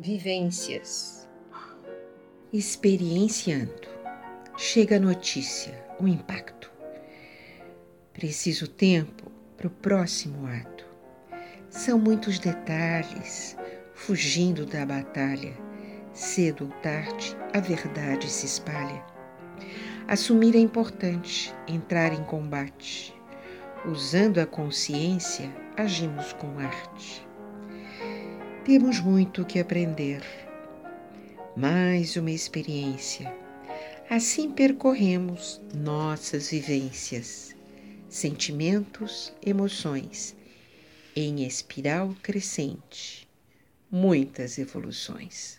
Vivências. Experienciando. Chega a notícia, o impacto. Preciso tempo para o próximo ato. São muitos detalhes, fugindo da batalha. Cedo ou tarde, a verdade se espalha. Assumir é importante, entrar em combate. Usando a consciência, agimos com arte. Temos muito que aprender. Mais uma experiência. Assim percorremos nossas vivências, sentimentos, emoções, em espiral crescente. Muitas evoluções.